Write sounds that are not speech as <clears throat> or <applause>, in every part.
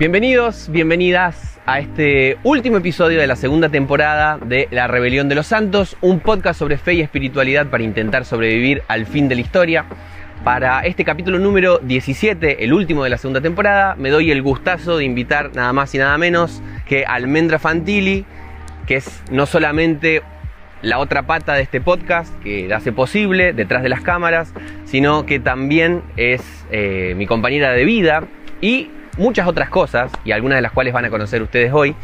Bienvenidos, bienvenidas a este último episodio de la segunda temporada de La Rebelión de los Santos, un podcast sobre fe y espiritualidad para intentar sobrevivir al fin de la historia. Para este capítulo número 17, el último de la segunda temporada, me doy el gustazo de invitar nada más y nada menos que Almendra Fantilli, que es no solamente la otra pata de este podcast que hace posible detrás de las cámaras, sino que también es eh, mi compañera de vida y muchas otras cosas, y algunas de las cuales van a conocer ustedes hoy.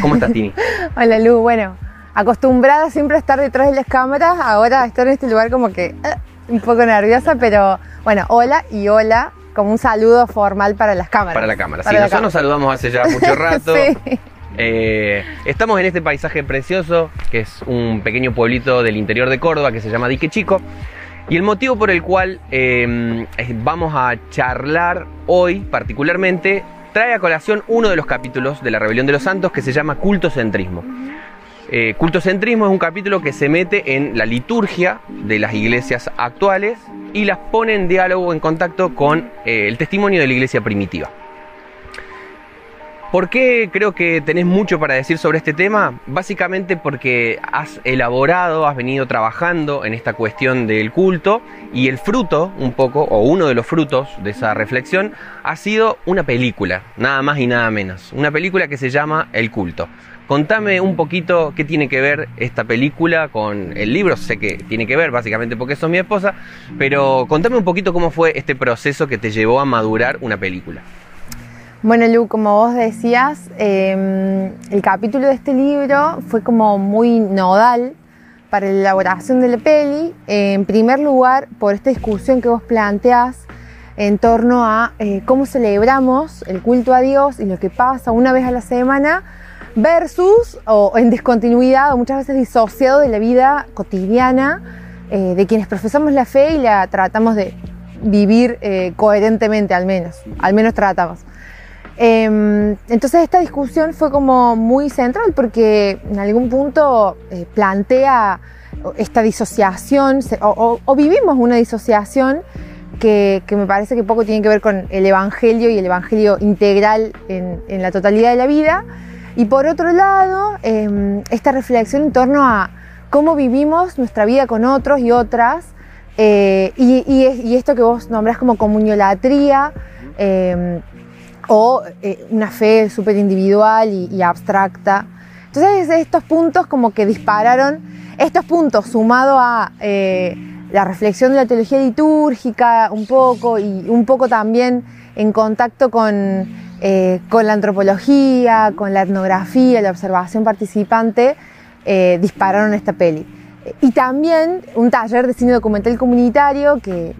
¿Cómo estás, Tini? <laughs> Hola, Lu. Bueno, acostumbrada siempre a estar detrás de las cámaras, ahora estar en este lugar como que eh, un poco nerviosa, pero bueno, hola y hola, como un saludo formal para las cámaras. Para la cámara, sí, nosotros nos saludamos hace ya mucho <laughs> rato. sí. Eh, estamos en este paisaje precioso, que es un pequeño pueblito del interior de Córdoba que se llama Dique Chico. Y el motivo por el cual eh, vamos a charlar hoy particularmente trae a colación uno de los capítulos de la Rebelión de los Santos que se llama Cultocentrismo. Eh, cultocentrismo es un capítulo que se mete en la liturgia de las iglesias actuales y las pone en diálogo, en contacto con eh, el testimonio de la iglesia primitiva. ¿Por qué creo que tenés mucho para decir sobre este tema? Básicamente porque has elaborado, has venido trabajando en esta cuestión del culto y el fruto, un poco, o uno de los frutos de esa reflexión, ha sido una película, nada más y nada menos. Una película que se llama El culto. Contame un poquito qué tiene que ver esta película con el libro, sé que tiene que ver básicamente porque sos mi esposa, pero contame un poquito cómo fue este proceso que te llevó a madurar una película. Bueno, Lu, como vos decías, em, el capítulo de este libro fue como muy nodal para la elaboración de la peli. en primer lugar, por esta discusión que vos planteás en torno a eh, cómo celebramos el culto a Dios y lo que pasa una vez a la semana versus o en discontinuidad o muchas veces disociado de la vida cotidiana eh, de quienes profesamos la fe y la tratamos de vivir eh, coherentemente al menos, al menos tratamos. Em, entonces esta discusión fue como muy central porque en algún punto eh, plantea esta disociación o, vivimos una disociación que, me parece que poco tiene que ver con el Evangelio y el Evangelio integral en, la totalidad de la vida. Y por otro lado, em, esta reflexión en torno a cómo vivimos nuestra vida con otros y otras, eh, y, esto que vos nombrás como comuniolatría, em, o eh, una fe súper individual y, abstracta. Entonces estos puntos como que dispararon, estos puntos sumado a eh, la reflexión de la teología litúrgica un poco y un poco también en contacto con, eh, con la antropología, con la etnografía, la observación participante, dispararon esta peli. Y también un taller de cine documental comunitario que,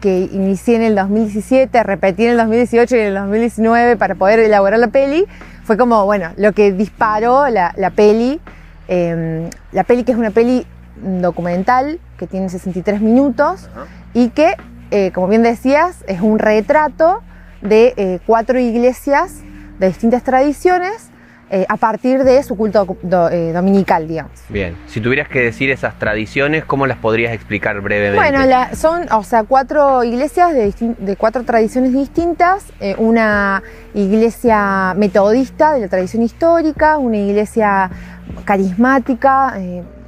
que inicié en el 2017, repetí en el 2018 y en el 2019 para poder elaborar la peli, fue como, bueno, lo que disparó la, peli, em, la peli que es una peli documental que tiene 63 minutos y que, eh, como bien decías, es un retrato de eh, cuatro iglesias de distintas tradiciones eh, a partir de su culto eh, dominical, digamos. Bien, si tuvieras que decir esas tradiciones, ¿cómo las podrías explicar brevemente? Bueno, son, o sea, cuatro iglesias de, cuatro tradiciones distintas, eh, una iglesia metodista de la tradición histórica, una iglesia carismática,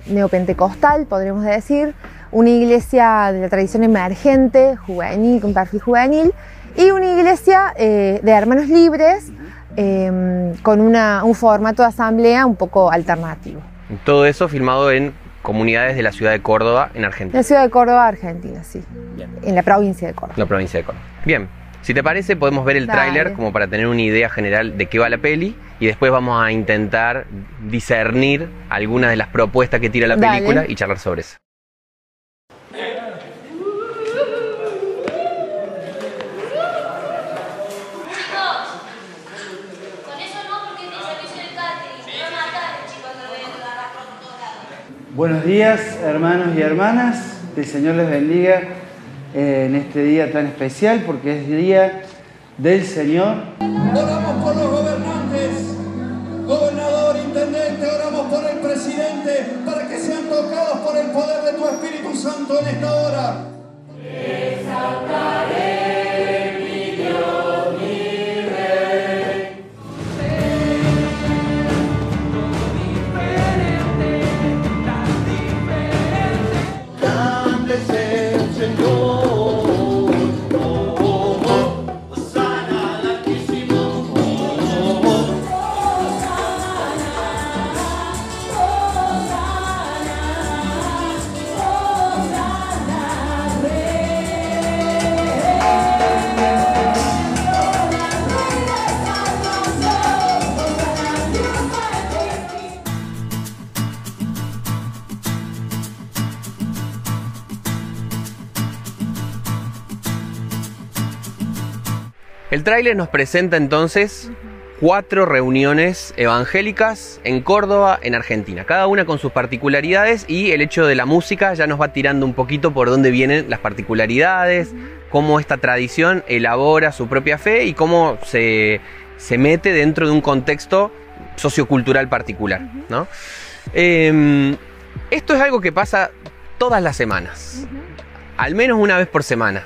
neopentecostal, podríamos decir, una iglesia de la tradición emergente, juvenil, con perfil juvenil, y una iglesia de hermanos libres, Em, con un formato de asamblea un poco alternativo. Todo eso filmado en comunidades de la ciudad de Córdoba, en Argentina. La ciudad de Córdoba, Argentina, sí. En la provincia de Córdoba. La provincia de Córdoba. Bien, si te parece podemos ver el tráiler como para tener una idea general de qué va la peli y después vamos a intentar discernir algunas de las propuestas que tira la película y charlar sobre eso. Buenos días, hermanos y hermanas. Que el Señor les bendiga eh, en este día tan especial porque es día del Señor. Oramos por los gobernantes, gobernador, intendente, oramos por el presidente para que sean tocados por el poder de tu Espíritu Santo en esta hora. El tráiler nos presenta entonces cuatro reuniones evangélicas en Córdoba, en Argentina, cada una con sus particularidades y el hecho de la música ya nos va tirando un poquito por dónde vienen las particularidades, cómo esta tradición elabora su propia fe y cómo se, se mete dentro de un contexto sociocultural particular. ¿no? Em, esto es algo que pasa todas las semanas, al menos una vez por semana.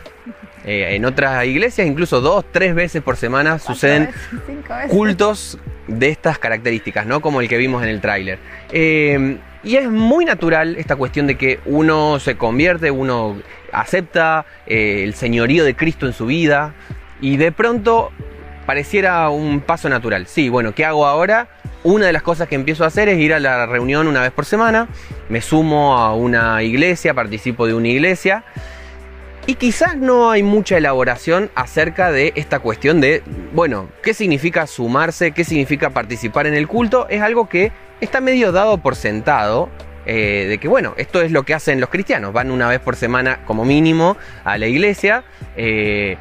Eh, en otras iglesias, incluso dos, tres veces por semana, suceden <laughs> cultos de estas características, ¿no? Como el que vimos en el tráiler. Em, y es muy natural esta cuestión de que uno se convierte, uno acepta eh, el señorío de Cristo en su vida y de pronto pareciera un paso natural. Sí, bueno, ¿qué hago ahora? Una de las cosas que empiezo a hacer es ir a la reunión una vez por semana, me sumo a una iglesia, participo de una iglesia y quizás no hay mucha elaboración acerca de esta cuestión de, bueno, ¿qué significa sumarse? ¿Qué significa participar en el culto? Es algo que está medio dado por sentado. Eh, de que bueno, esto es lo que hacen los cristianos, van una vez por semana como mínimo a la iglesia. Eh,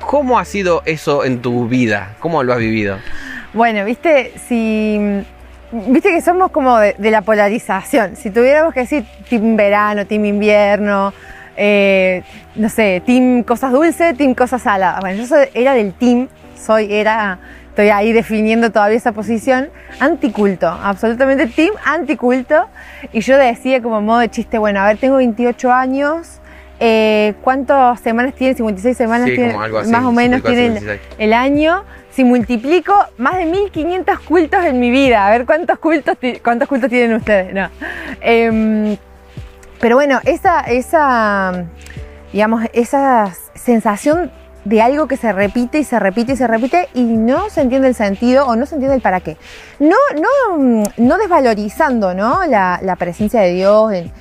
¿Cómo ha sido eso en tu vida? ¿Cómo lo has vivido? Bueno, viste, si Viste que somos como de, de, la polarización. Si tuviéramos que decir team verano, team invierno, eh, no sé, team cosas dulces, team cosas saladas. Bueno, yo era del team, soy, era, estoy ahí definiendo todavía esa posición, anticulto, absolutamente team anticulto. Y yo decía como modo de chiste, bueno, a ver, tengo 28 años, eh, ¿cuántas semanas tiene? 56 semanas tiene, más o menos tiene el, año. Si multiplico, más de 1500 cultos en mi vida. A ver cuántos cultos, cuántos cultos tienen ustedes. No. Em, pero bueno, esa, esa, digamos, esa sensación de algo que se repite y se repite y se repite y no se entiende el sentido o no se entiende el para qué. No, no, no desvalorizando ¿no? La, la presencia de Dios en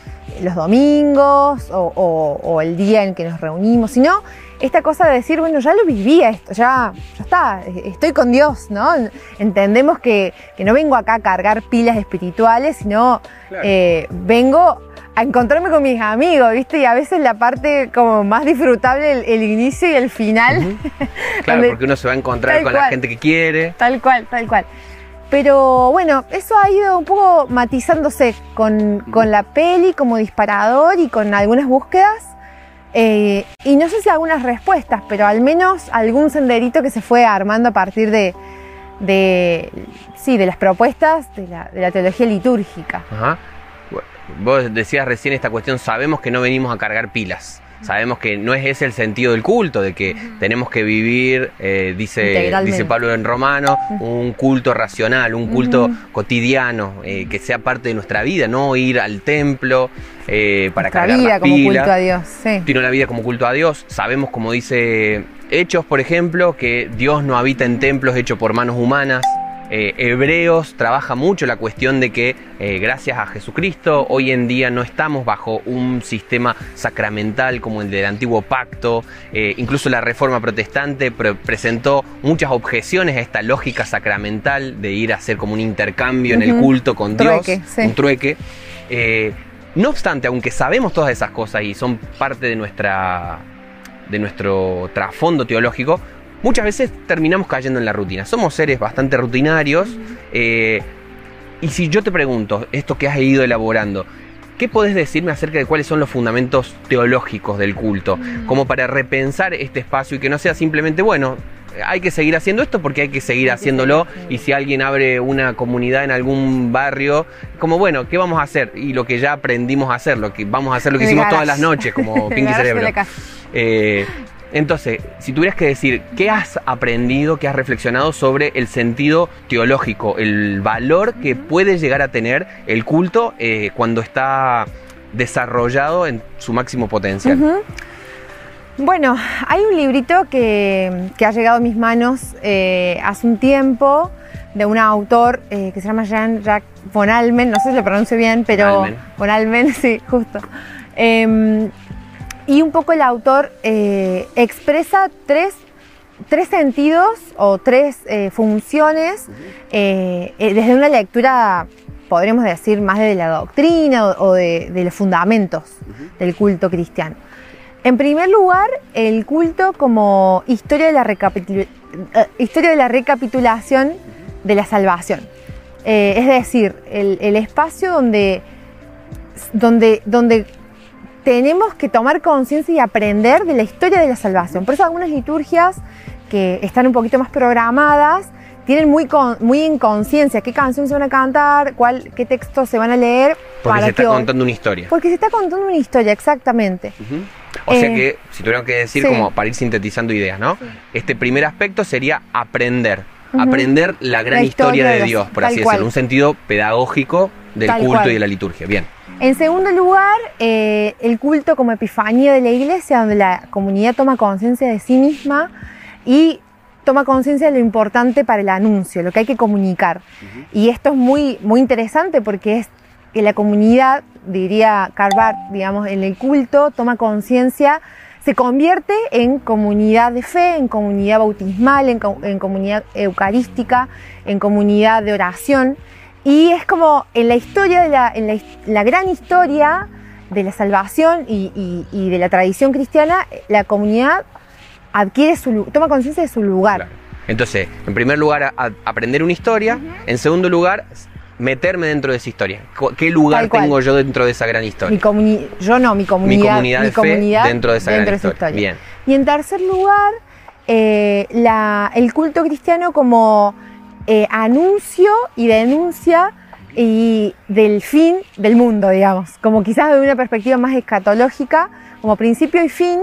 los domingos o, o, el día en que nos reunimos, sino esta cosa de decir, bueno, ya lo vivía esto, ya, ya está, estoy con Dios, ¿no? Entendemos que, que no vengo acá a cargar pilas espirituales, sino eh, vengo a encontrarme con mis amigos, ¿viste? Y a veces la parte como más disfrutable, el, inicio y el final. <laughs> Claro, porque uno se va a encontrar con la gente que quiere. Tal cual, tal cual. Pero bueno, eso ha ido un poco matizándose con, con la peli como disparador y con algunas búsquedas. Eh, y no sé si algunas respuestas, pero al menos algún senderito que se fue armando a partir de, de sí, de las propuestas de la, de la teología litúrgica. Ajá. Vos decías recién esta cuestión, sabemos que no venimos a cargar pilas. Sabemos que no es ese el sentido del culto, de que tenemos que vivir, eh, dice, dice Pablo en Romano, un culto racional, un culto cotidiano, eh, que sea parte de nuestra vida, no ir al templo eh, para cargar vida como culto a Dios, sí. Sino la vida como culto a Dios. Sabemos, como dice Hechos, por ejemplo, que Dios no habita en templos hechos por manos humanas, eh, Hebreos trabaja mucho la cuestión de que eh, gracias a Jesucristo hoy en día no estamos bajo un sistema sacramental como el del antiguo pacto. Eh, incluso la reforma protestante presentó muchas objeciones a esta lógica sacramental de ir a hacer como un intercambio en el culto con Dios, un trueque. no obstante, aunque sabemos todas esas cosas y son parte de nuestra de nuestro trasfondo teológico, muchas veces terminamos cayendo en la rutina. Somos seres bastante rutinarios. Eh, y si yo te pregunto, esto que has ido elaborando, ¿qué podés decirme acerca de cuáles son los fundamentos teológicos del culto? Como para repensar este espacio y que no sea simplemente, bueno, hay que seguir haciendo esto porque hay que seguir haciéndolo y si alguien abre una comunidad en algún barrio, como bueno, ¿qué vamos a hacer? Y lo que ya aprendimos a hacer, lo que vamos a hacer lo que hicimos todas las noches como <laughs> Pinky Cerebro. Eh, entonces, si tuvieras que decir, ¿qué has aprendido, qué has reflexionado sobre el sentido teológico, el valor que puede llegar a tener el culto eh, cuando está desarrollado en su máximo potencial? Bueno, hay un librito que, ha llegado a mis manos eh, hace un tiempo de un autor eh, que se llama Jean-Jacques von Almen, no sé si lo pronuncio bien, pero von Almen, <laughs> sí, justo. Em, y un poco el autor eh, expresa tres, sentidos o tres eh, funciones eh, desde una lectura, podríamos decir, más de la doctrina o, de, los fundamentos del culto cristiano. En primer lugar, el culto como historia de la eh, historia de la recapitulación de la salvación. Es decir, el, el espacio donde, donde, donde tenemos que tomar conciencia y aprender de la historia de la salvación. Por eso algunas liturgias que están un poquito más programadas tienen muy, con- muy en conciencia qué canción se van a cantar, cuál, qué textos se van a leer. Porque se está que contando una historia. Porque se está contando una historia, exactamente. O sea Eh, que, si tuviéramos que decir, sí. como para ir sintetizando ideas, ¿no? Este primer aspecto sería aprender. Aprender la gran La historia, historia de Dios, por así cual. decirlo. Un sentido pedagógico del Tal culto cual. y de la liturgia. Bien. En segundo lugar, eh, el culto como epifanía de la iglesia, donde la comunidad toma conciencia de sí misma y toma conciencia de lo importante para el anuncio, lo que hay que comunicar. Y esto es muy, muy interesante porque es que la comunidad, diría Karl Barth, digamos, en el culto, toma conciencia, se convierte en comunidad de fe, en comunidad bautismal, en comunidad eucarística, en comunidad de oración. Y es como en la historia, de la, en la, la gran historia de la salvación y, y- y de la tradición cristiana, la comunidad adquiere su, toma conciencia de su lugar. Claro. Entonces, en primer lugar, a- a- aprender una historia. En segundo lugar, meterme dentro de esa historia. ¿Qué lugar tengo yo dentro de esa gran Mi historia? comuni- yo no, mi comunidad, Mi comunidad fe dentro de esa gran historia. Bien. Y en tercer lugar, eh, la- el culto cristiano como eh, anuncio y denuncia y del fin del mundo, digamos, como quizás de una perspectiva más escatológica, como principio y fin,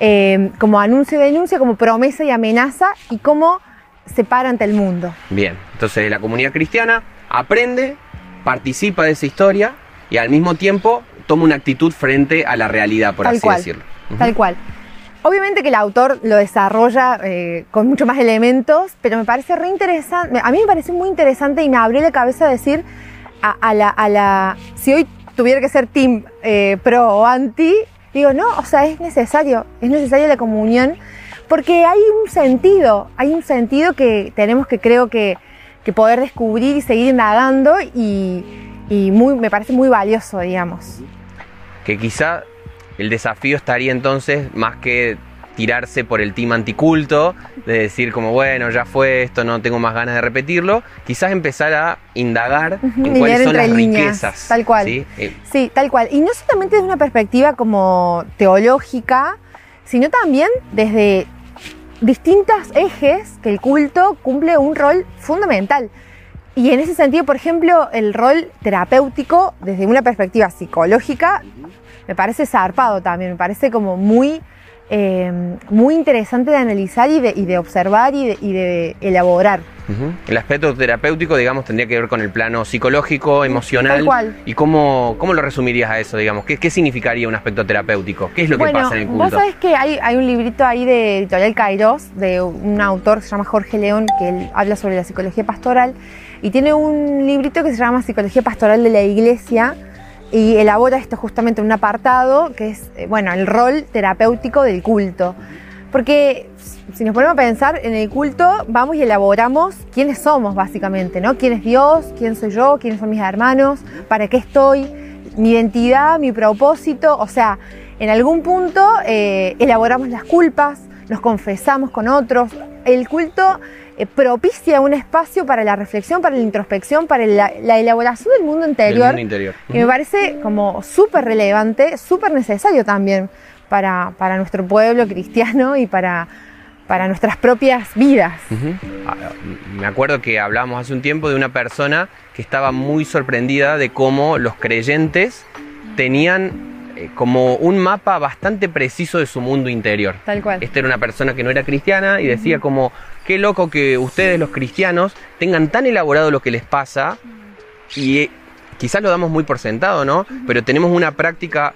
eh, como anuncio y denuncia, como promesa y amenaza y como se para ante el mundo. Bien, entonces la comunidad cristiana aprende, participa de esa historia y al mismo tiempo toma una actitud frente a la realidad, por Tal así cual, decirlo. Tal cual. Obviamente que el autor lo desarrolla eh, con mucho más elementos, pero me parece re interesante, a mí me parece muy interesante y me abrió la cabeza decir a, a la, a la, si hoy tuviera que ser team eh, pro o anti, digo, no, o sea, es necesario, es necesaria la comunión, porque hay un sentido, hay un sentido que tenemos que creo que, que poder descubrir y seguir indagando y, y muy, me parece muy valioso, digamos. Que quizá el desafío estaría entonces más que tirarse por el team anticulto, de decir como, bueno, ya fue esto, no tengo más ganas de repetirlo, quizás empezar a indagar en cuáles son las líneas, riquezas. tal cual. ¿sí? Eh, Sí, tal cual. Y no solamente desde una perspectiva como teológica, sino también desde distintos ejes que el culto cumple un rol fundamental. Y en ese sentido, por ejemplo, el rol terapéutico desde una perspectiva psicológica me parece zarpado también, me parece como muy, eh, muy interesante de analizar y de, y de observar y de, y de elaborar. El aspecto terapéutico, digamos, tendría que ver con el plano psicológico, emocional. Tal cual. ¿Y cómo, cómo lo resumirías a eso, digamos? ¿Qué, qué significaría un aspecto terapéutico? ¿Qué es lo que bueno, pasa en el vos culto? sabés que hay, hay un librito ahí de Editorial Kairos, de un autor que se llama Jorge León, que él habla sobre la psicología pastoral, y tiene un librito que se llama Psicología Pastoral de la Iglesia, y elabora esto justamente en un apartado, que es, eh, bueno, el rol terapéutico del culto. Porque si nos ponemos a pensar en el culto, vamos y elaboramos quiénes somos básicamente, ¿no? ¿Quién es Dios? ¿Quién soy yo? ¿Quiénes son mis hermanos? ¿Para qué estoy? Mi identidad, mi propósito. O sea, en algún punto eh, elaboramos las culpas, nos confesamos con otros. El culto eh, propicia un espacio para la reflexión, para la introspección, para la, la elaboración del mundo Del interior. mundo interior. Y me parece como súper relevante, súper necesario también para, para nuestro pueblo cristiano y para, para nuestras propias vidas. Ujú. Ah, Me acuerdo que hablábamos hace un tiempo de una persona que estaba muy sorprendida de cómo los creyentes tenían eh, como un mapa bastante preciso de su mundo interior. Tal cual. Esta era una persona que no era cristiana y decía como, qué loco que ustedes los cristianos tengan tan elaborado lo que les pasa y eh, quizás lo damos muy por sentado, ¿no? Pero tenemos una práctica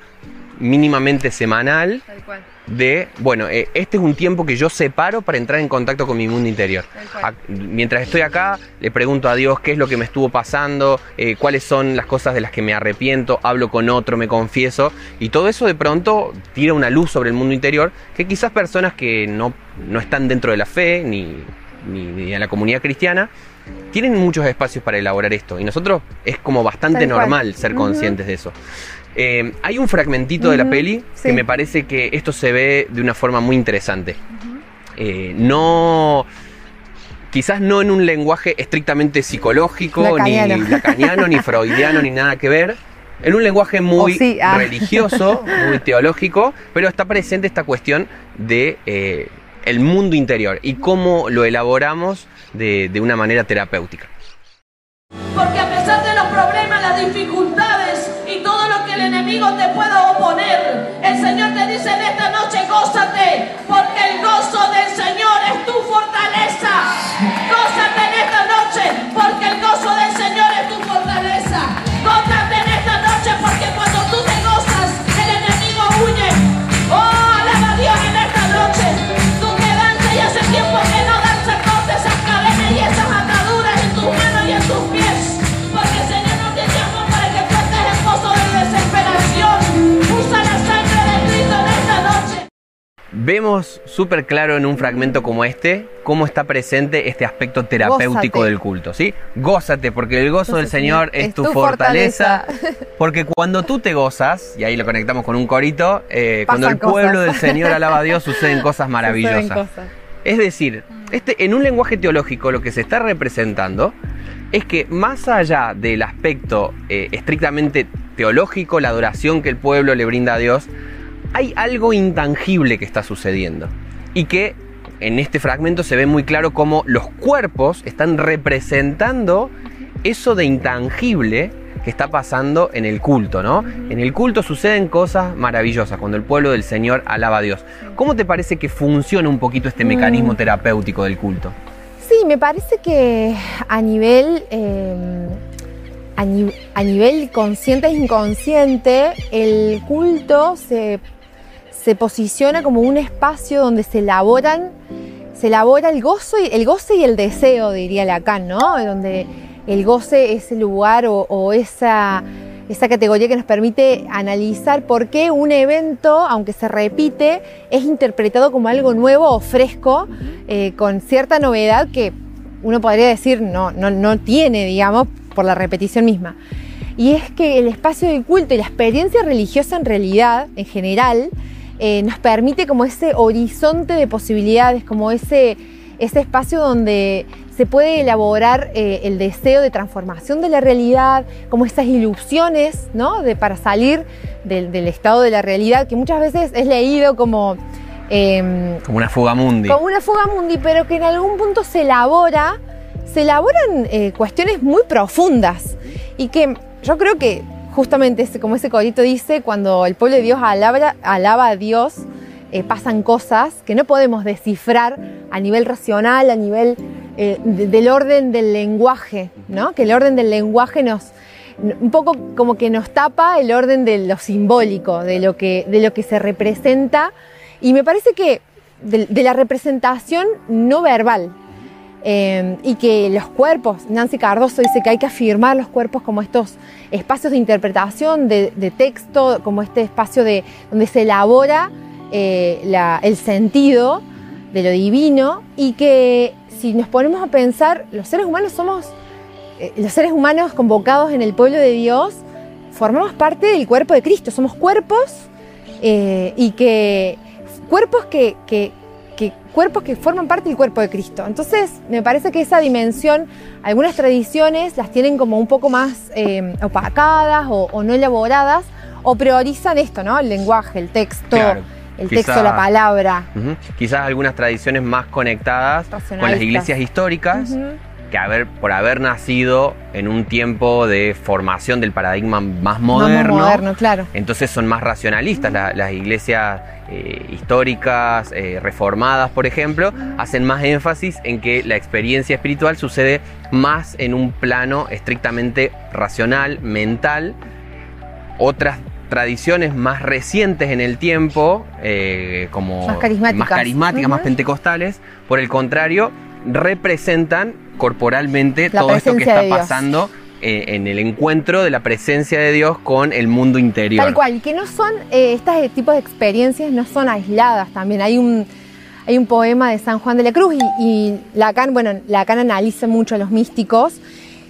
mínimamente semanal Tal cual. De, bueno, eh, este es un tiempo que yo separo para entrar en contacto con mi mundo interior. A- mientras estoy acá, le pregunto a Dios qué es lo que me estuvo pasando, eh, cuáles son las cosas de las que me arrepiento, hablo con otro, me confieso, y todo eso de pronto tira una luz sobre el mundo interior que quizás personas que no, no están dentro de la fe ni, ni, ni en la comunidad cristiana tienen muchos espacios para elaborar esto, y nosotros es como bastante normal ser conscientes de eso. Eh, hay un fragmentito de la peli que me parece que esto se ve de una forma muy interesante. Eh, no, quizás no en un lenguaje estrictamente psicológico, Lacaniano. ni <laughs> lacaniano, ni freudiano, ni nada que ver. En un lenguaje muy sí, ah. religioso, <laughs> muy teológico, pero está presente esta cuestión de eh, el mundo interior y cómo lo elaboramos de, de una manera terapéutica. Porque a pesar de los problemas, las dificultades te pueda oponer, el Señor te dice en esta noche, gózate, porque el gozo del Señor es tu fortaleza. Gózate en esta noche, porque el gozo del Vemos súper claro en un fragmento como este cómo está presente este aspecto terapéutico Gózate. del culto, ¿sí? Gózate, porque el gozo del Señor es, tu, fortaleza. <laughs> Porque cuando tú te gozas, y ahí lo conectamos con un corito, eh, cuando el pueblo del Señor alaba a Dios, <laughs> suceden cosas maravillosas. Suceden cosas. Es decir, este, en un lenguaje teológico lo que se está representando es que más allá del aspecto eh, estrictamente teológico, la adoración que el pueblo le brinda a Dios, hay algo intangible que está sucediendo. Y que en este fragmento se ve muy claro cómo los cuerpos están representando eso de intangible que está pasando en el culto, ¿no? En el culto suceden cosas maravillosas cuando el pueblo del Señor alaba a Dios. ¿Cómo te parece que funciona un poquito este mecanismo terapéutico del culto? Sí, me parece que a nivel, eh, a, ni- a nivel consciente e inconsciente, el culto se, se posiciona como un espacio donde se elaboran, se elabora el gozo y el goce y el deseo, diría Lacan, ¿no? Donde el goce es el lugar o, esa, esa categoría que nos permite analizar por qué un evento, aunque se repite, es interpretado como algo nuevo o fresco, eh, con cierta novedad que uno podría decir no, no, no tiene, digamos, por la repetición misma. Y es que el espacio del culto y la experiencia religiosa en realidad, en general, eh, nos permite como ese horizonte de posibilidades, como ese, ese espacio donde se puede elaborar eh, el deseo de transformación de la realidad, como esas ilusiones, ¿no? De, para salir del, del estado de la realidad, que muchas veces es leído como... em, Como una fuga mundi. como una fuga mundi, pero que en algún punto se elabora, se elaboran eh, cuestiones muy profundas y que yo creo que justamente como ese corito dice, cuando el pueblo de Dios alaba, a Dios, eh, pasan cosas que no podemos descifrar a nivel racional, a nivel eh, de- del orden del lenguaje, ¿no? Que el orden del lenguaje nos un poco como que nos tapa el orden de lo simbólico, de lo que, de lo que se representa y me parece que de la representación no verbal. Eh, y que los cuerpos, Nancy Cardoso dice que hay que afirmar los cuerpos como estos espacios de interpretación, de, texto, como este espacio de, donde se elabora eh, el sentido de lo divino y que si nos ponemos a pensar, los seres humanos somos, eh, los seres humanos convocados en el pueblo de Dios, formamos parte del cuerpo de Cristo, somos cuerpos eh, y que cuerpos que- que- cuerpos que forman parte del cuerpo de Cristo. Entonces, me parece que esa dimensión, algunas tradiciones las tienen como un poco más eh, opacadas o, o no elaboradas, o priorizan esto, ¿no? El lenguaje, el texto, Claro. el Quizá- texto, la palabra. Quizás algunas tradiciones más conectadas con las iglesias históricas, que haber, por haber nacido en un tiempo de formación del paradigma más Más moderno, moderno, claro. entonces son más racionalistas. La- las iglesias eh, históricas, eh, reformadas, por ejemplo, hacen más énfasis en que la experiencia espiritual sucede más en un plano estrictamente racional, mental. Otras tradiciones más recientes en el tiempo, eh, como Más carismáticas. más, carismáticas, más Ujú. pentecostales, por el contrario, representan corporalmente La todo esto que está pasando en el encuentro de la presencia de Dios con el mundo interior. Tal cual, que no son, eh, estos tipos de experiencias no son aisladas también. Hay un, hay un poema de San Juan de la Cruz y, y Lacan, bueno, Lacan analiza mucho a los místicos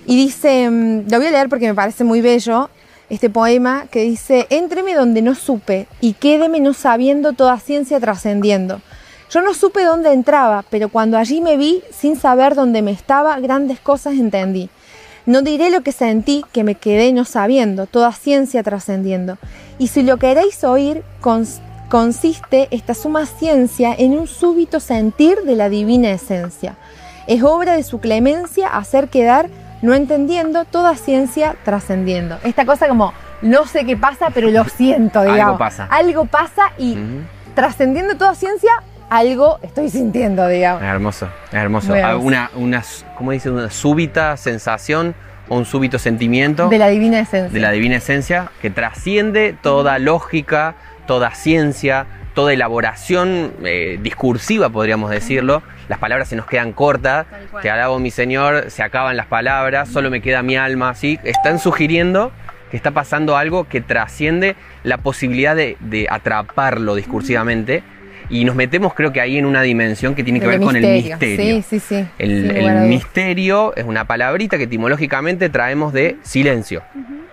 y dice, mm, lo voy a leer porque me parece muy bello, este poema que dice, Éntreme donde no supe y quédeme no sabiendo toda ciencia trascendiendo. Yo no supe dónde entraba, pero cuando allí me vi, sin saber dónde me estaba, grandes cosas entendí. No diré lo que sentí, que me quedé no sabiendo, toda ciencia trascendiendo. Y si lo queréis oír, cons- consiste esta suma ciencia en un súbito sentir de la divina esencia. Es obra de su clemencia hacer quedar, no entendiendo, toda ciencia trascendiendo. Esta cosa como, no sé qué pasa, pero lo siento, Algo digamos. pasa. Algo pasa y trascendiendo toda ciencia, algo estoy sintiendo, digamos. Es hermoso, es hermoso. Ah. Una, una, ¿cómo dice? Una súbita sensación o un súbito sentimiento De la divina esencia. de la divina esencia que trasciende toda lógica, toda ciencia, toda elaboración eh, discursiva, podríamos decirlo. Las palabras se nos quedan cortas. Te alabo, mi Señor, se acaban las palabras, solo me queda mi alma. ¿sí? Están sugiriendo que está pasando algo que trasciende la posibilidad de, de atraparlo discursivamente. Y nos metemos, creo que ahí en una dimensión que tiene que ver con el misterio. Sí, sí, sí. El, misterio es una palabrita que etimológicamente traemos de silencio.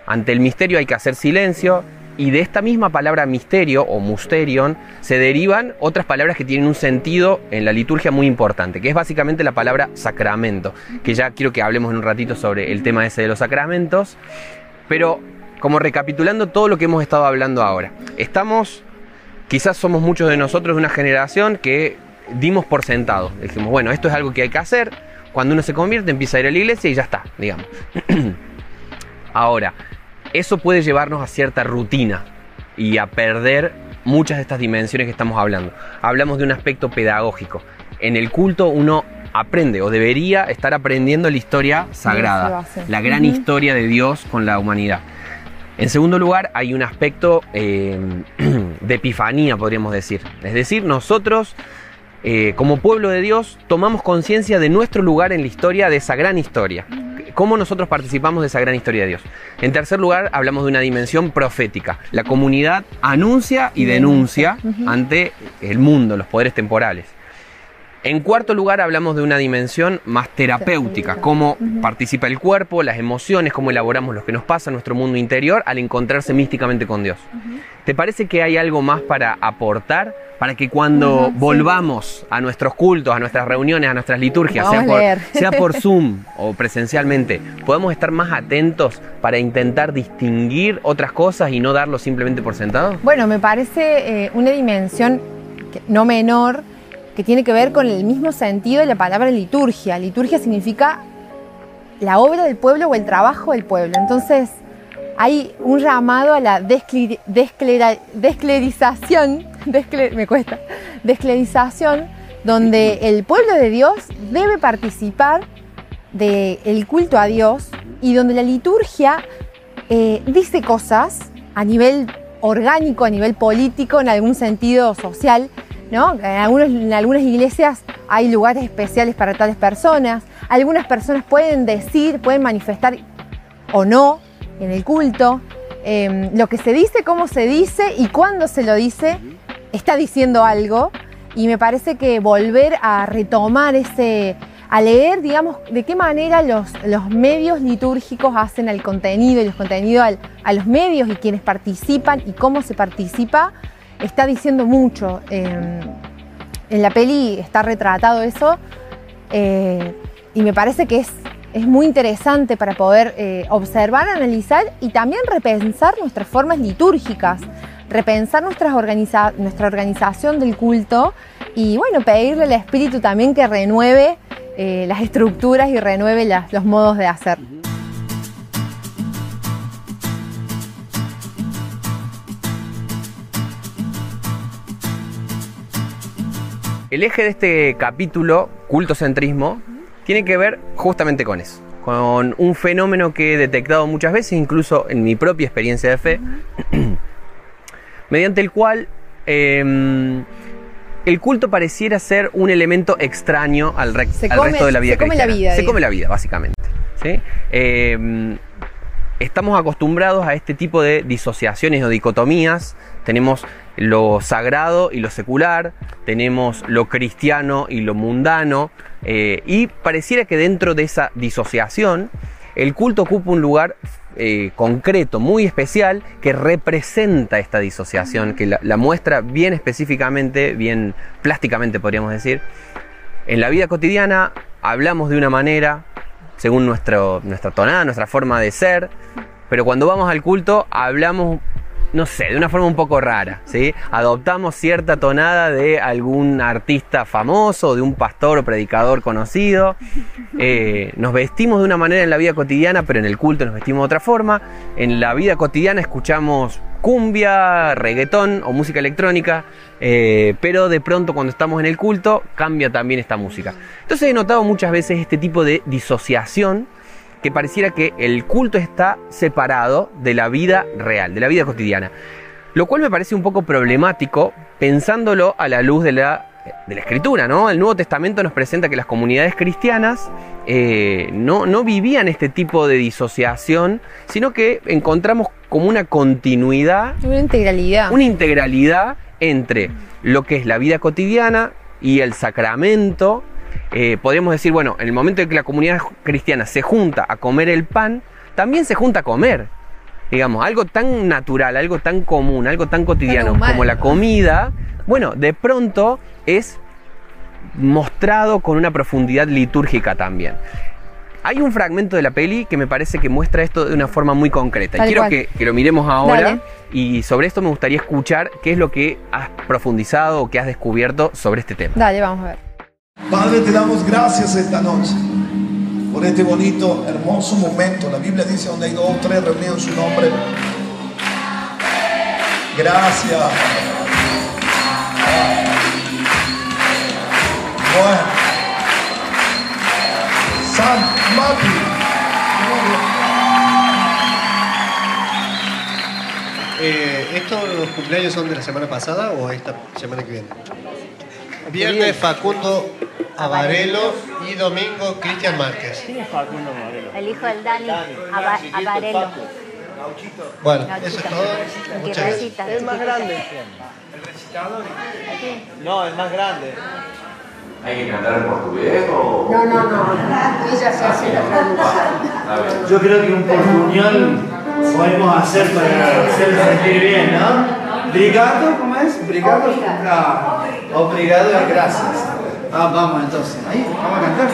Ante el misterio hay que hacer silencio y de esta misma palabra misterio o musterion se derivan otras palabras que tienen un sentido en la liturgia muy importante, que es básicamente la palabra sacramento, que ya quiero que hablemos en un ratito sobre el tema ese de los sacramentos, pero como recapitulando todo lo que hemos estado hablando ahora. Estamos quizás somos muchos de nosotros de una generación que dimos por sentado. Dijimos, bueno, esto es algo que hay que hacer. Cuando uno se convierte, empieza a ir a la iglesia y ya está, digamos. <clears throat> Ahora, eso puede llevarnos a cierta rutina y a perder muchas de estas dimensiones que estamos hablando. Hablamos de un aspecto pedagógico. En el culto uno aprende o debería estar aprendiendo la historia sagrada, la gran historia de Dios con la humanidad. En segundo lugar, hay un aspecto eh, <clears throat> de epifanía, podríamos decir. Es decir, nosotros, eh, como pueblo de Dios, tomamos conciencia de nuestro lugar en la historia, de esa gran historia. ¿Cómo nosotros participamos de esa gran historia de Dios? En tercer lugar, hablamos de una dimensión profética. La comunidad anuncia y denuncia ante el mundo, los poderes temporales. En cuarto lugar, hablamos de una dimensión más terapéutica, cómo participa el cuerpo, las emociones, cómo elaboramos lo que nos pasa en nuestro mundo interior al encontrarse místicamente con Dios. ¿Te parece que hay algo más para aportar? Para que cuando volvamos a nuestros cultos, a nuestras reuniones, a nuestras liturgias, <laughs> sea por, leer. sea por Zoom o presencialmente, podamos estar más atentos para intentar distinguir otras cosas y no darlo simplemente por sentado? Bueno, me parece eh, una dimensión que- no menor que tiene que ver con el mismo sentido de la palabra liturgia. Liturgia significa la obra del pueblo o el trabajo del pueblo. Entonces, hay un llamado a la desclerización, <laughs> descle- me cuesta, desclerización, donde el pueblo de Dios debe participar del culto a Dios y donde la liturgia eh, dice cosas a nivel orgánico, a nivel político, en algún sentido social, ¿no? En, algunos- en algunas iglesias hay lugares especiales para tales personas. Algunas personas pueden decir, pueden manifestar o no en el culto. eh, lo que se dice, cómo se dice y cuándo se lo dice, está diciendo algo. Y me parece que volver a retomar ese, a leer, digamos, de qué manera los, medios litúrgicos hacen al contenido y los contenidos a los medios y quienes participan y cómo se participa, está diciendo mucho. Eh, en la peli está retratado eso eh, y me parece que es, es muy interesante para poder eh, observar, analizar y también repensar nuestras formas litúrgicas, repensar nuestra organización del culto y bueno, pedirle al Espíritu también que renueve eh, las estructuras y renueve los modos de hacer. El eje de este capítulo, cultocentrismo, tiene que ver justamente con eso, con un fenómeno que he detectado muchas veces, incluso en mi propia experiencia de fe, <clears throat> mediante el cual eh, el culto pareciera ser un elemento extraño al, re- Se al come- resto de la vida se come la vida, se digamos. come la vida, básicamente. ¿sí? Eh, estamos acostumbrados a este tipo de disociaciones o dicotomías. Tenemos lo sagrado y lo secular, tenemos lo cristiano y lo mundano, eh, y pareciera que dentro de esa disociación el culto ocupa un lugar eh, concreto, muy especial, que representa esta disociación, que la, la muestra bien específicamente, bien plásticamente podríamos decir. En la vida cotidiana hablamos de una manera, según nuestro, nuestra tonada, nuestra forma de ser, pero cuando vamos al culto hablamos no sé, de una forma un poco rara, ¿sí? Adoptamos cierta tonada de algún artista famoso, de un pastor o predicador conocido. <laughs> Eh, nos vestimos de una manera en la vida cotidiana, pero en el culto nos vestimos de otra forma. En la vida cotidiana escuchamos cumbia, reggaetón o música electrónica, eh, pero de pronto cuando estamos en el culto cambia también esta música. Entonces he notado muchas veces este tipo de disociación que pareciera que el culto está separado de la vida real, de la vida cotidiana. Lo cual me parece un poco problemático pensándolo a la luz de la, de la escritura, ¿no? El Nuevo Testamento nos presenta que las comunidades cristianas eh, no, no vivían este tipo de disociación, sino que encontramos como una continuidad, Una integralidad. una integralidad entre lo que es la vida cotidiana y el sacramento. Eh, podríamos decir, bueno, en el momento en que la comunidad cristiana se junta a comer el pan, también se junta a comer. Digamos, algo tan natural, algo tan común, algo tan cotidiano como la comida, bueno, de pronto es mostrado con una profundidad litúrgica también. Hay un fragmento de la peli que me parece que muestra esto de una forma muy concreta. Tal y quiero que, que lo miremos ahora. Dale. Y sobre esto me gustaría escuchar qué es lo que has profundizado o que has descubierto sobre este tema. Dale, vamos a ver. Padre, te damos gracias esta noche por este bonito, hermoso momento. La Biblia dice donde hay dos o tres reunidos en su nombre. Gracias. Bueno. San Mati. Eh, ¿Estos los cumpleaños son de la semana pasada o esta semana que viene? Viernes Facundo Avarelo y domingo Cristian Márquez. El hijo del Dani, Ava- Avarelo. Bueno, eso es todo. El Muchas gracias. Es más grande. No, es más grande. ¿Hay que cantar en portugués o.? No, no, no. Ella se hace la traducción. Yo creo que un portuñol podemos hacer para hacer sentir bien, ¿no? Brigado, ¿cómo es? Brigado. Ah, obrigado gracias. Ah, vamos entonces. Ahí, vamos a cantar.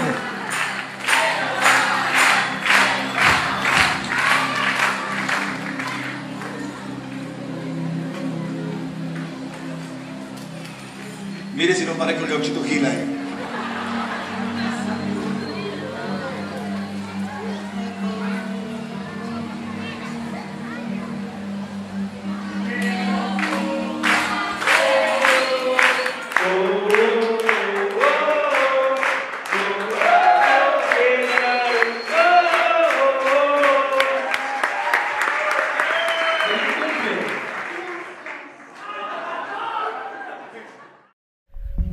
Mire si no para que el ochito gila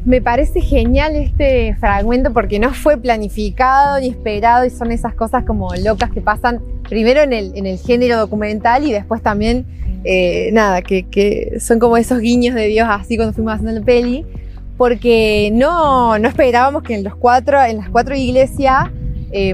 Me parece genial este fragmento porque no fue planificado ni esperado y son esas cosas como locas que pasan primero en el, género documental y después también, eh, nada, que, que son como esos guiños de Dios así cuando fuimos haciendo la peli, porque no, no esperábamos que en, los cuatro, en las cuatro iglesias eh,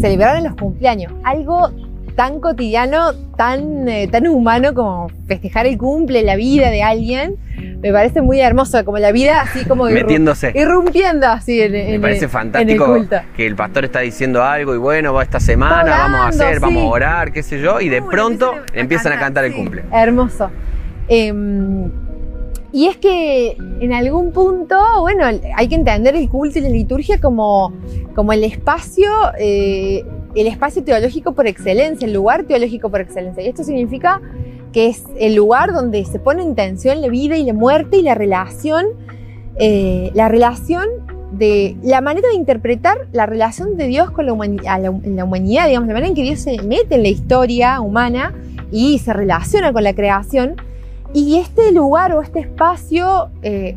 celebraran los cumpleaños. Algo tan cotidiano, tan, eh, tan humano como festejar el cumple, la vida de alguien, me parece muy hermoso, como la vida así como Metiéndose. irrumpiendo así en, Me parece en fantástico el culto. que el pastor está diciendo algo y bueno, va esta semana, vamos a hacer, sí. vamos a orar, qué sé yo, y de Uh, pronto empiezan a cantar el sí. cumple. Hermoso. Em, y es que en algún punto, bueno, hay que entender el culto y la liturgia como, como el espacio, eh, el espacio teológico por excelencia, el lugar teológico por excelencia. Y esto significa que es el lugar donde se pone en tensión la vida y la muerte y la relación, eh, la relación de la manera de interpretar la relación de Dios con la, humani- a la, la humanidad, digamos, la manera en que Dios se mete en la historia humana y se relaciona con la creación. Y este lugar o este espacio, eh,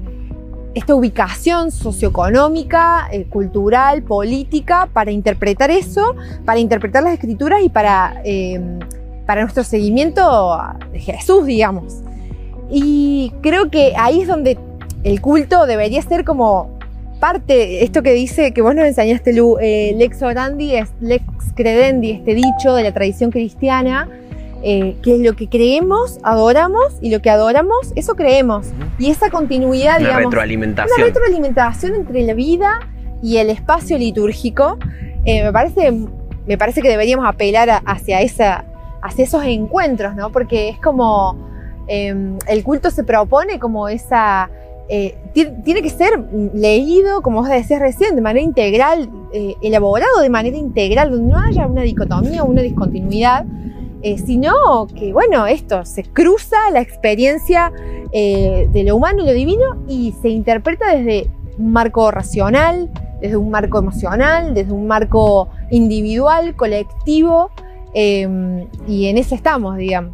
esta ubicación socioeconómica, eh, cultural, política, para interpretar eso, para interpretar las escrituras y para, para nuestro seguimiento de Jesús, digamos. Y creo que ahí es donde el culto debería ser como parte, esto que dice, que vos nos enseñaste, Lu, eh, lex orandi es lex credendi, este dicho de la tradición cristiana, eh, que es lo que creemos, adoramos, y lo que adoramos, eso creemos. Y esa continuidad, Una digamos, retroalimentación. una retroalimentación entre la vida y el espacio litúrgico, eh, me, parece, me parece que deberíamos apelar a- hacia, esa, hacia esos encuentros, ¿no? Porque es como eh, el culto se propone como esa... eh, ti- tiene que ser leído, como vos decías recién, de manera integral, eh, elaborado de manera integral, donde no haya una dicotomía o una discontinuidad, eh, sino que, bueno, esto se cruza la experiencia de lo humano y lo divino y se interpreta desde un marco racional, desde un marco emocional, desde un marco individual, colectivo, eh, y en eso estamos, digamos.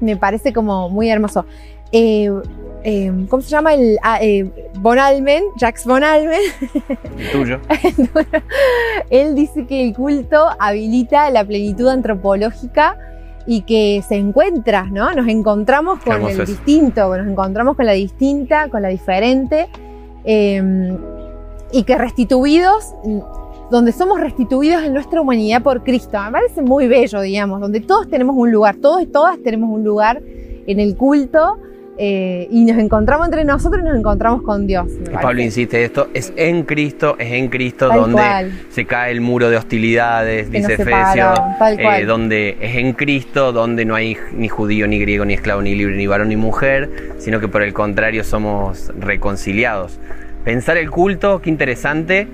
Me parece como muy hermoso. Eh, eh, ¿Cómo se llama? El, ah, eh, Von Almen, Jacques Von Almen, <laughs> El tuyo. él dice que el culto habilita la plenitud antropológica y que se encuentra, ¿no? Nos encontramos con el distinto, nos encontramos con la distinta, con la diferente, eh, y que restituidos, donde somos restituidos en nuestra humanidad por Cristo. Me parece muy bello, digamos, donde todos tenemos un lugar, todos y todas tenemos un lugar en el culto. eh, y nos encontramos entre nosotros y nos encontramos con Dios. Pablo insiste esto, es en Cristo, es en Cristo Tal donde cual. se cae el muro de hostilidades, Que dice Efesios, eh, donde es en Cristo, donde no hay ni judío, ni griego, ni esclavo, ni libre, ni varón, ni mujer, sino que por el contrario somos reconciliados. Pensar el culto, qué interesante,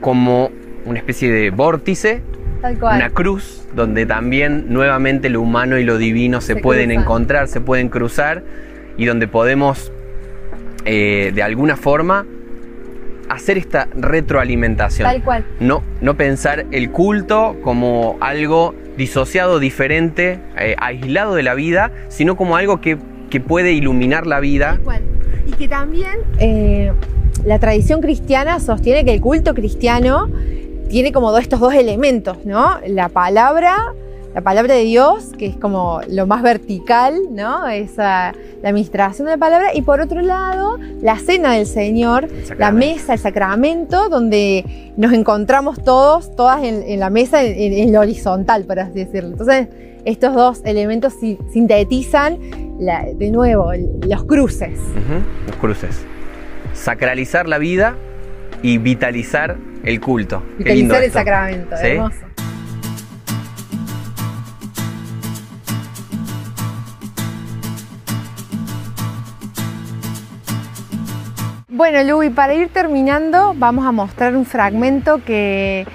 como una especie de vórtice, Tal cual. una cruz, donde también nuevamente lo humano y lo divino se, Se pueden cruzan. encontrar, se pueden cruzar y donde podemos eh, de alguna forma hacer esta retroalimentación. Tal cual. No, no pensar el culto como algo disociado, diferente, eh, aislado de la vida, sino como algo que, que puede iluminar la vida. Tal cual. Y que también eh, la tradición cristiana sostiene que el culto cristiano tiene como estos dos elementos, ¿no? La palabra, la palabra de Dios, que es como lo más vertical, ¿no? Esa, la administración de la palabra, y por otro lado, la cena del Señor, la mesa, el sacramento, donde nos encontramos todos, todas en, en la mesa, en, en- en lo horizontal, por así decirlo. Entonces, estos dos elementos si- sintetizan, la- de nuevo, los cruces. Los cruces. Sacralizar la vida y vitalizar el culto. Qué lindo Vitalizar el esto. sacramento, ¿Sí? hermoso. Bueno, Lu, y para ir terminando, vamos a mostrar un fragmento que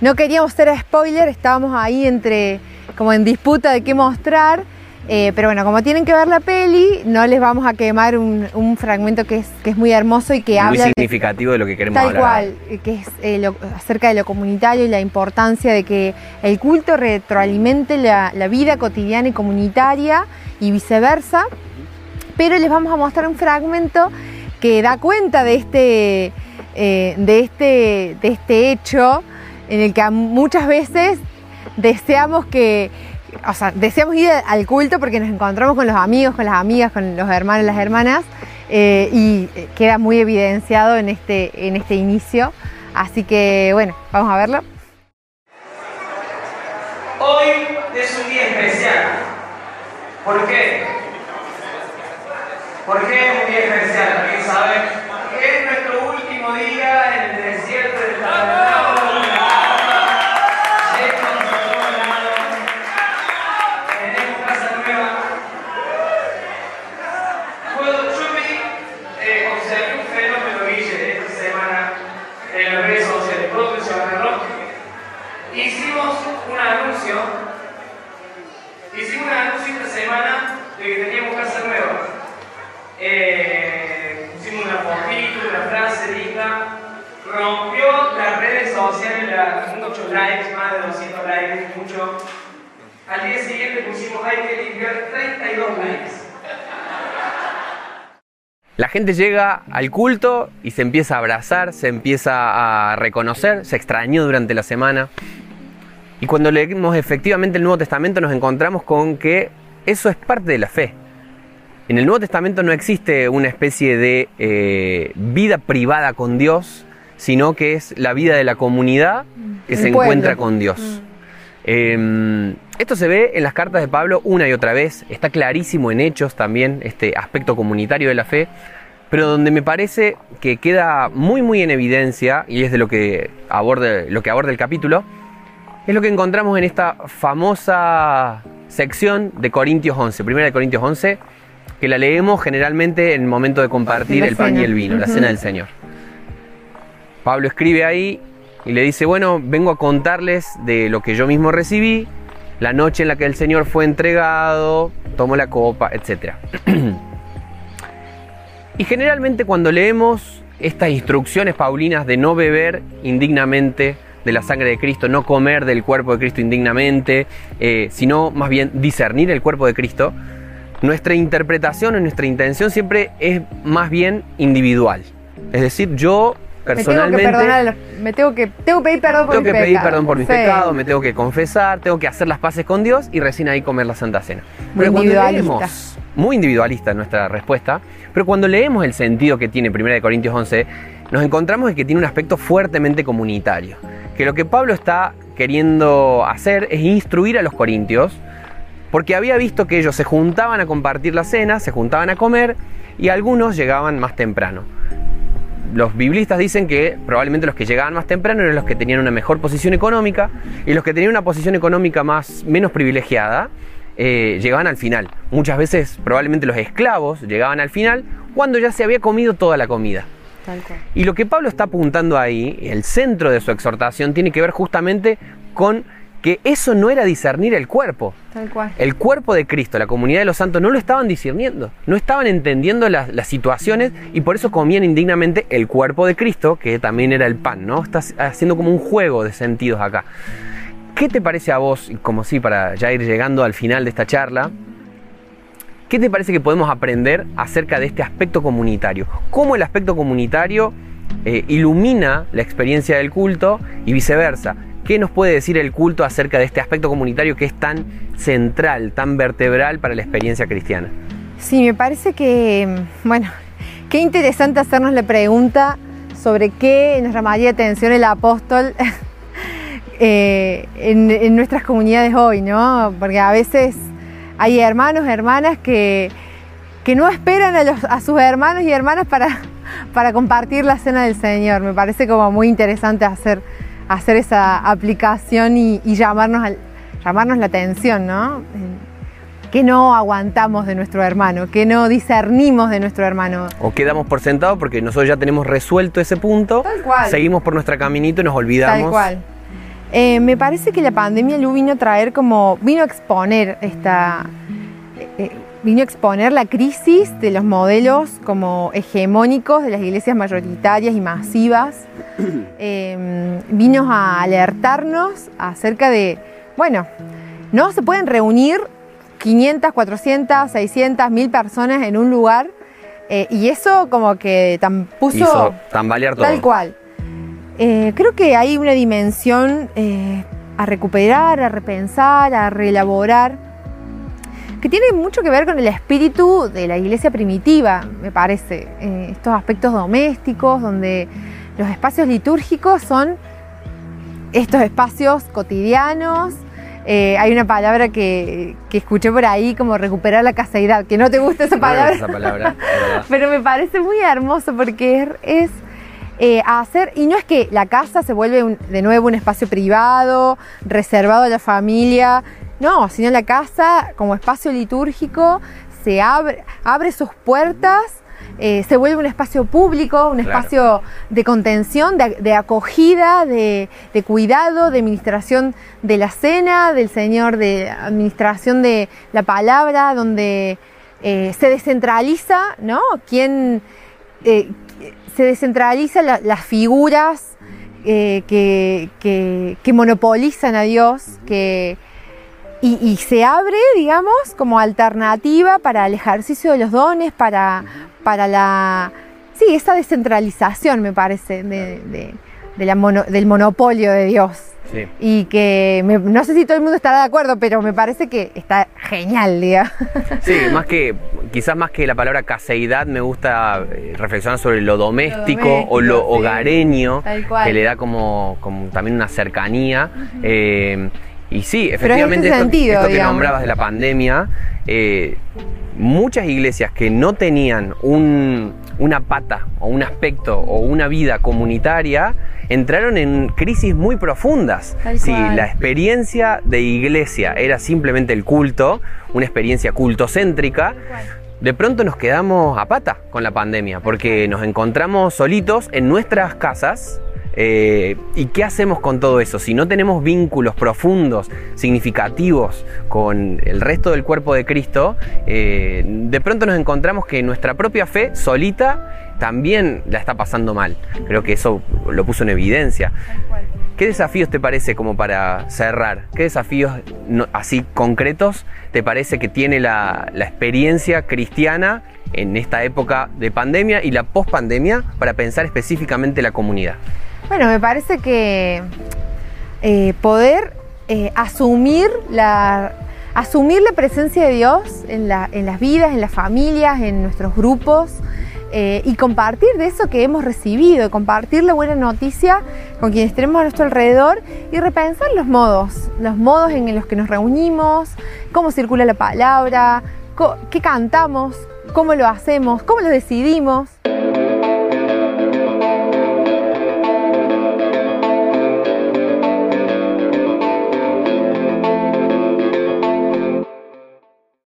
no queríamos ser spoiler, estábamos ahí entre, como en disputa de qué mostrar, eh, pero bueno, como tienen que ver la peli, no les vamos a quemar un, un fragmento que es, que es muy hermoso y que Muy habla de, significativo de lo que queremos Tal hablar. cual, que es eh, lo- acerca de lo comunitario y la importancia de que el culto retroalimente la, la vida cotidiana y comunitaria y viceversa. Pero les vamos a mostrar un fragmento que da cuenta de este, eh, de este, de este hecho en el que muchas veces deseamos que, o sea, deseamos ir al culto porque nos encontramos con los amigos, con las amigas, con los hermanos, las hermanas, eh, y eh, queda muy evidenciado en este, en este inicio. Así que, bueno, vamos a verlo. Hoy es un día especial. ¿Por qué? ¿Por qué es un día especial? ¿Alguien sabe? Es nuestro último día en desierto del tabernáculo. Llenos de todo lado. Tenemos casa nueva. Cuando yo vi, eh, observé un fenómeno, Guille, esta semana en las redes sociales, pronto se va a reloj. Hicimos un anuncio, hicimos un anuncio esta semana de que teníamos casa nueva. Eh, pusimos una fotito, una frase linda, rompió las redes sociales, la- muchos likes, más de 200 likes, mucho. Al día siguiente pusimos hay que limpiar 32 likes. La gente llega al culto y se empieza a abrazar, se empieza a reconocer, se extrañó durante la semana. Y cuando leemos efectivamente el Nuevo Testamento nos encontramos con que eso es parte de la fe. En el Nuevo Testamento no existe una especie de eh, vida privada con Dios, sino que es la vida de la comunidad que El se pueblo. encuentra con Dios. Eh, esto se ve en las cartas de Pablo una y otra vez, está clarísimo en Hechos también, este aspecto comunitario de la fe, pero donde me parece que queda muy muy en evidencia, y es de lo que aborda, lo que aborda el capítulo, es lo que encontramos en esta famosa sección de Corintios 11, primera de Corintios 11, que la leemos generalmente en el momento de compartir La el pan cena. y el vino, la cena del Señor. Pablo escribe ahí y le dice, bueno, vengo a contarles de lo que yo mismo recibí, la noche en la que el Señor fue entregado, tomó la copa, etc. <clears throat> y generalmente cuando leemos estas instrucciones paulinas de no beber indignamente de la sangre de Cristo, no comer del cuerpo de Cristo indignamente, eh, sino más bien discernir el cuerpo de Cristo, nuestra interpretación o nuestra intención siempre es más bien individual. Es decir, yo Me tengo que personalmente perdonar, me tengo que, tengo que pedir perdón por tengo mis que pedir pecados. perdón por mis pecados, me tengo que confesar, tengo que hacer las paces con Dios y recién ahí comer la Santa Cena. Muy cuando individualista. leemos, muy individualista nuestra respuesta, pero cuando leemos el sentido que tiene 1 de Corintios 11, nos encontramos que tiene un aspecto fuertemente comunitario, que lo que Pablo está queriendo hacer es instruir a los corintios, porque había visto que ellos se juntaban a compartir la cena, se juntaban a comer y algunos llegaban más temprano los biblistas dicen que probablemente los que llegaban más temprano eran los que tenían una mejor posición económica y los que tenían una posición económica más, menos privilegiada eh, llegaban al final. Muchas veces probablemente los esclavos llegaban al final cuando ya se había comido toda la comida. Y lo que Pablo está apuntando ahí, el centro de su exhortación, tiene que ver justamente con que eso no era discernir el cuerpo. Tal cual. El cuerpo de Cristo, la comunidad de los santos, no lo estaban discerniendo, no estaban entendiendo las, las situaciones y por eso comían indignamente el cuerpo de Cristo, que también era el pan, ¿no? Estás haciendo como un juego de sentidos acá. ¿Qué te parece a vos, como sí, para ya ir llegando al final de esta charla, qué te parece que podemos aprender acerca de este aspecto comunitario? ¿Cómo el aspecto comunitario eh, ilumina la experiencia del culto y viceversa? ¿Qué nos puede decir el culto acerca de este aspecto comunitario que es tan central, tan vertebral para la experiencia cristiana? Sí, me parece que, bueno, qué interesante hacernos la pregunta sobre qué nos llamaría atención el apóstol <laughs> eh, en, nuestras comunidades hoy, ¿no? Porque a veces hay hermanos, hermanas que, no esperan a, sus hermanos y hermanas para compartir la cena del Señor. Me parece como muy interesante hacer, hacer esa aplicación y, y llamarnos, al- llamarnos la atención, ¿no? Eh, que no aguantamos de nuestro hermano, que no discernimos de nuestro hermano. O quedamos por sentado porque nosotros ya tenemos resuelto ese punto, Tal cual. seguimos por nuestra caminito y nos olvidamos. Tal cual. Eh, me parece que la pandemia Lu vino a traer como, vino a exponer esta, vino a exponer la crisis de los modelos como hegemónicos de las iglesias mayoritarias y masivas. Eh, <clears throat> vino a alertarnos acerca de, bueno, no se pueden reunir 500, 400, 600, 1000 personas en un lugar eh, y eso como que tan puso... Hizo tambalear todo. Tal cual. Eh, creo que hay una dimensión eh, a recuperar, a repensar, a reelaborar, que tiene mucho que ver con el espíritu de la iglesia primitiva, me parece. Eh, estos aspectos domésticos, donde los espacios litúrgicos son estos espacios cotidianos. Eh, hay una palabra que, que escuché por ahí como recuperar la caseidad, que no te gusta esa No palabra. gusta esa palabra. <laughs> Pero me parece muy hermoso porque es, es, eh, hacer, y no es que la casa se vuelve un- de nuevo un espacio privado, reservado a la familia, no, sino la casa como espacio litúrgico se abre, abre sus puertas, eh, se vuelve un espacio público, un Claro. espacio de contención, de, de acogida, de, de cuidado, de administración de la cena, del Señor, de administración de la palabra, donde eh, se descentraliza, ¿no? ¿Quién, eh, se descentraliza la- las figuras que, que- que monopolizan a Dios, que, y, y se abre, digamos, como alternativa para el ejercicio de los dones, para, para la... Sí, esa descentralización, me parece, de, de- de la mono- del monopolio de Dios. Sí. Y que me- no sé si todo el mundo estará de acuerdo, pero me parece que está genial, digamos. <laughs> Sí, más que quizás más que la palabra caseidad, me gusta eh, reflexionar sobre lo doméstico, Lo o lo sí. hogareño, que le da como, como también una cercanía. Eh, y sí, en efectivamente, este esto, sentido, esto que nombrabas de la pandemia, eh, muchas iglesias que no tenían un- una pata o un aspecto o una vida comunitaria entraron en crisis muy profundas. Si la experiencia de iglesia era simplemente el culto, una experiencia cultocéntrica, de pronto nos quedamos a pata con la pandemia, porque nos encontramos solitos en nuestras casas. Eh, ¿Y qué hacemos con todo eso? Si no tenemos vínculos profundos, significativos con el resto del cuerpo de Cristo, eh, de pronto nos encontramos que nuestra propia fe solita también la está pasando mal. Creo que eso lo puso en evidencia. ¿Qué desafíos te parece como para cerrar? ¿Qué desafíos así concretos te parece que tiene la, la experiencia cristiana en esta época de pandemia y la pospandemia para pensar específicamente la comunidad? Bueno, me parece que eh, poder eh, asumir la asumir la presencia de Dios en, la- en las vidas, en las familias, en nuestros grupos eh, y compartir de eso que hemos recibido, compartir la buena noticia con quienes tenemos a nuestro alrededor y repensar los modos, los modos en los que nos reunimos, cómo circula la palabra, qué cantamos, cómo lo hacemos, cómo lo decidimos.